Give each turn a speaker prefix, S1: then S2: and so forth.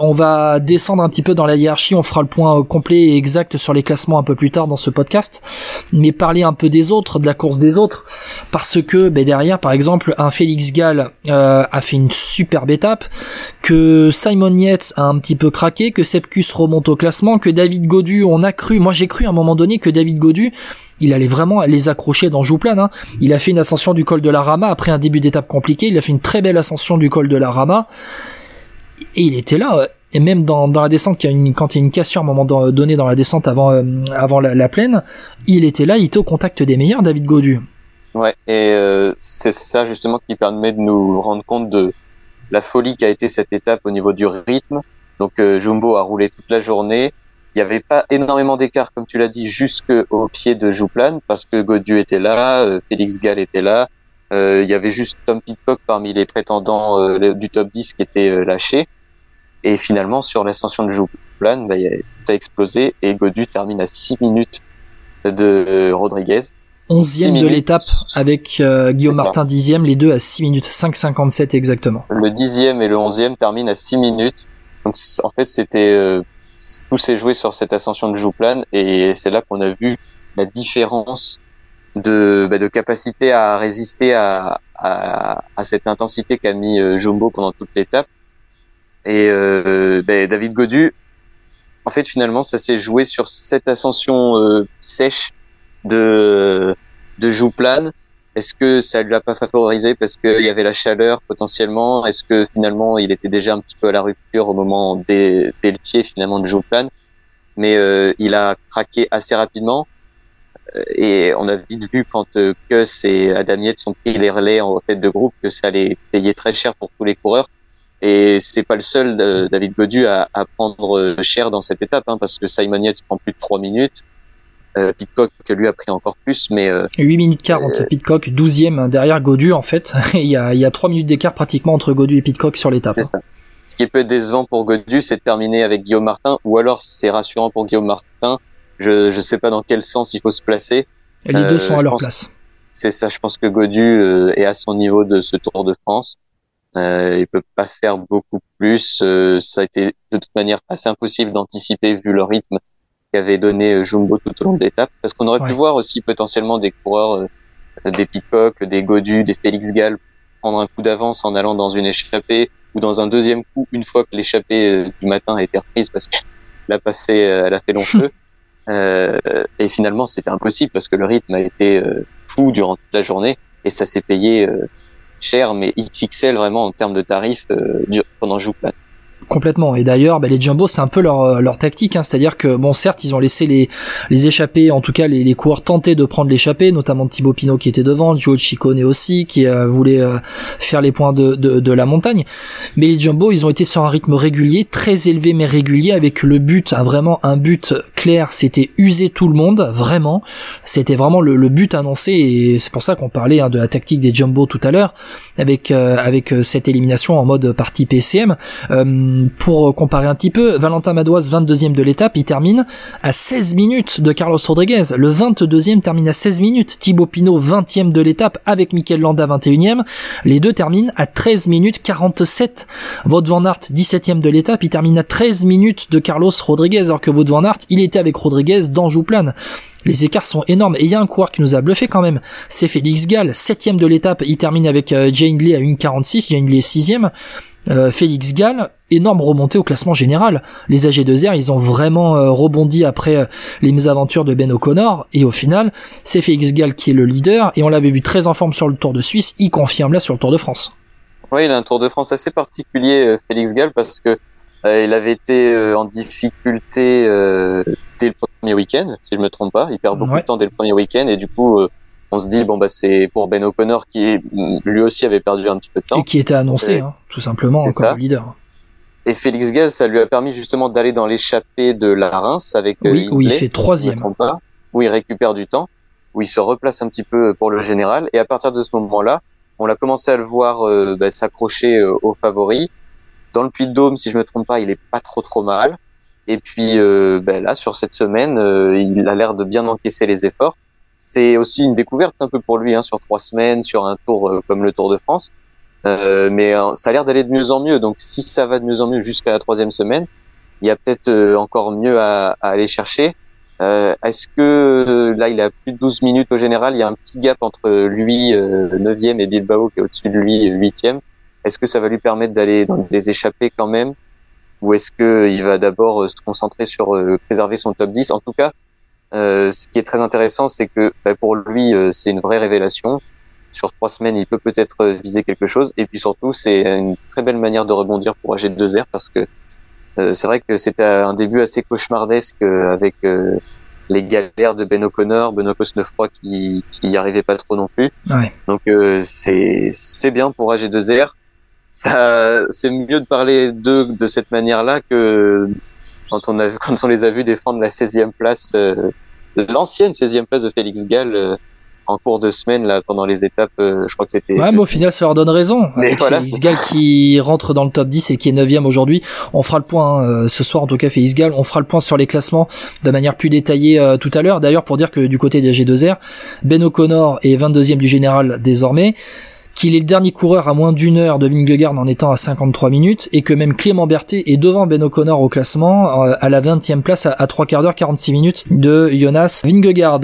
S1: On va descendre un petit peu dans la hiérarchie, on fera le point complet et exact sur les classements un peu plus tard dans ce podcast, mais parler un peu des autres, de la course des autres, parce que ben, derrière, par exemple, un Félix Gall euh, a fait une superbe étape, que Simon Yates a un petit peu craqué, que Sepkus remonte au classement, que David Godu, on a cru, moi j'ai cru à un moment donné que David Godu il allait vraiment les accrocher dans Jouplane. Hein. Il a fait une ascension du col de la Rama après un début d'étape compliqué. Il a fait une très belle ascension du col de la Rama. Et il était là. Et même dans, la descente, quand il y a une cassure à un moment donné dans la descente avant, euh, avant la, plaine, il était là, il était au contact des meilleurs, David Godu.
S2: Ouais, et euh, c'est ça justement qui permet de nous rendre compte de la folie qu'a été cette étape au niveau du rythme. Donc euh, Jumbo a roulé toute la journée. Il n'y avait pas énormément d'écart, comme tu l'as dit, jusqu'au pied de Jouplane, parce que Godu était là, euh, Félix Gall était là. Euh, il y avait juste Tom Pitcock parmi les prétendants euh, du top 10 qui était lâché. Et finalement, sur l'ascension de Jouplane, bah, tout a explosé et Godu termine à 6 minutes de Rodriguez.
S1: Onzième de l'étape avec Guillaume Martin dixième, les deux à 6 minutes 5,57 exactement.
S2: Le dixième et le onzième terminent à 6 minutes. Donc en fait, c'était tout s'est joué sur cette ascension de Jouplane et c'est là qu'on a vu la différence de, bah, de capacité à résister à, à, à cette intensité qu'a mis euh, Jumbo pendant toute l'étape. Et euh, bah, David Godu, en fait, finalement, ça s'est joué sur cette ascension euh, sèche de de Jouplane est-ce que ça lui a pas favorisé parce qu'il y avait la chaleur potentiellement? Est-ce que finalement il était déjà un petit peu à la rupture au moment des, le pied finalement de Jouplane Mais euh, il a craqué assez rapidement et on a vite vu quand euh, Kuss et Adam Yates ont pris les relais en tête de groupe que ça allait payer très cher pour tous les coureurs. Et c'est pas le seul David Godu à, à, prendre cher dans cette étape, hein, parce que Simon Yates prend plus de 3 minutes. Euh, Pitcock lui a pris encore plus, mais 8
S1: euh, minutes 40. Euh, Pitcock 12e hein, derrière Godu en fait. il y a il y a 3 minutes d'écart pratiquement entre Godu et Pitcock sur l'étape.
S2: C'est ça. Ce qui peut être décevant pour Godu, c'est de terminer avec Guillaume Martin, ou alors c'est rassurant pour Guillaume Martin. Je je sais pas dans quel sens il faut se placer.
S1: les deux sont à leur place.
S2: C'est ça. Je pense que Godu est à son niveau de ce Tour de France. Euh, il peut pas faire beaucoup plus. ça a été de toute manière assez impossible d'anticiper vu le rythme qu'avait donné euh, Jumbo tout au long de l'étape. Parce qu'on aurait pu voir aussi potentiellement des coureurs, euh, des Pitcock, des Godu, des Félix Gall prendre un coup d'avance en allant dans une échappée ou dans un deuxième coup une fois que l'échappée euh, du matin a été reprise parce qu'elle a pas fait, elle a fait long feu. Euh, et finalement, c'était impossible parce que le rythme a été fou durant toute la journée et ça s'est payé cher, mais XXL vraiment en termes de tarifs pendant Jouplane.
S1: Et d'ailleurs, bah, les Jumbo, c'est un peu leur, euh, leur tactique. Hein. C'est-à-dire que, bon, certes, ils ont laissé les, les échappés, en tout cas les, les coureurs tenter de prendre l'échappée, notamment Thibaut Pinot qui était devant, Joe Ciccone aussi, qui euh, voulait euh, faire les points de, de, de, la montagne. Mais les Jumbo, ils ont été sur un rythme régulier, très élevé mais régulier, avec le but, hein, vraiment un but clair, c'était user tout le monde, vraiment. C'était vraiment le, le, but annoncé, et c'est pour ça qu'on parlait hein, de la tactique des Jumbo tout à l'heure, avec, avec cette élimination en mode partie PCM pour comparer un petit peu, Valentin Madouas, 22e de l'étape, il termine à 16 minutes de Carlos Rodriguez. Le 22e termine à 16 minutes. Thibaut Pinot, 20e de l'étape, avec Mikel Landa, 21e. Les deux terminent à 13 minutes 47. Wout van Aert, 17e de l'étape, il termine à 13 minutes de Carlos Rodriguez, alors que Wout van Aert, il était avec Rodriguez dans Jouplane. Les écarts sont énormes et il y a un coureur qui nous a bluffé quand même. C'est Félix Gall, septième de l'étape. Il termine avec euh, Jane Lee à 1,46. Jane Lee est sixième. Euh, Félix Gall, énorme remontée au classement général. Les AG2R, ils ont vraiment euh, rebondi après euh, les mésaventures de Ben O'Connor, et au final, c'est Félix Gall qui est le leader, et on l'avait vu très en forme sur le Tour de Suisse, il confirme là sur le Tour de France.
S2: Oui, il a un Tour de France assez particulier, Félix Gall, parce que il avait été en difficulté dès le premier week-end, si je me trompe pas. Il perd beaucoup de temps dès le premier week-end, et du coup, on se dit bon bah c'est pour Ben O'Connor qui lui aussi avait perdu un petit peu de temps
S1: et qui était annoncé hein, tout simplement comme leader.
S2: Et Félix Gall, ça lui a permis justement d'aller dans l'échappée de la Reims avec
S1: oui, euh, où il fait troisième,
S2: pas, où il récupère du temps, où il se replace un petit peu pour le général. Et à partir de ce moment-là, on a commencé à le voir euh, bah, s'accrocher euh, aux favoris. Dans le Puy-de-Dôme, si je me trompe pas, il est pas trop trop mal. Et puis bah, là, sur cette semaine, il a l'air de bien encaisser les efforts c'est aussi une découverte un peu pour lui hein, sur trois semaines, sur un tour euh, comme le Tour de France. Euh, mais euh, ça a l'air d'aller de mieux en mieux. Donc si ça va de mieux en mieux jusqu'à la troisième semaine, il y a peut-être euh, encore mieux à, à aller chercher. Euh, Est-ce que là il a plus de 12 minutes au général, il y a un petit gap entre lui euh, 9e et Bilbao qui est au-dessus de lui 8e. Est-ce que ça va lui permettre d'aller dans des échappées quand même? Ou est-ce que il va d'abord se concentrer sur préserver son top 10 En tout cas, ce qui est très intéressant, c'est que bah, pour lui, c'est une vraie révélation sur trois semaines, il peut peut-être viser quelque chose. Et puis surtout, c'est une très belle manière de rebondir pour AG2R parce que euh, c'est vrai que c'était un début assez cauchemardesque euh, avec euh, les galères de Ben O'Connor, Benoît Cosnefroy qui qui y arrivait pas trop non plus.
S1: Ouais.
S2: Donc c'est c'est bien pour AG2R. Ça c'est mieux de parler d'eux de cette manière-là que quand on a quand on les a vus défendre la 16e place l'ancienne 16e place de Félix Gall en cours de semaine là pendant les étapes euh, je crois que c'était
S1: ouais mais au final ça leur donne raison. Mais avec voilà, Isgal qui rentre dans le top 10 et qui est 9 aujourd'hui. On fera le point euh, ce soir en tout cas fait Isgal on fera le point sur les classements de manière plus détaillée euh, tout à l'heure. D'ailleurs pour dire que du côté des G2R Ben O'Connor est 22e du général désormais qu'il est le dernier coureur à moins d'une heure de Vingegaard en étant à 53 minutes et que même Clément Berthet est devant Ben O'Connor au classement à la 20e place à, à 3 quarts d'heure 46 minutes de Jonas Vingegaard.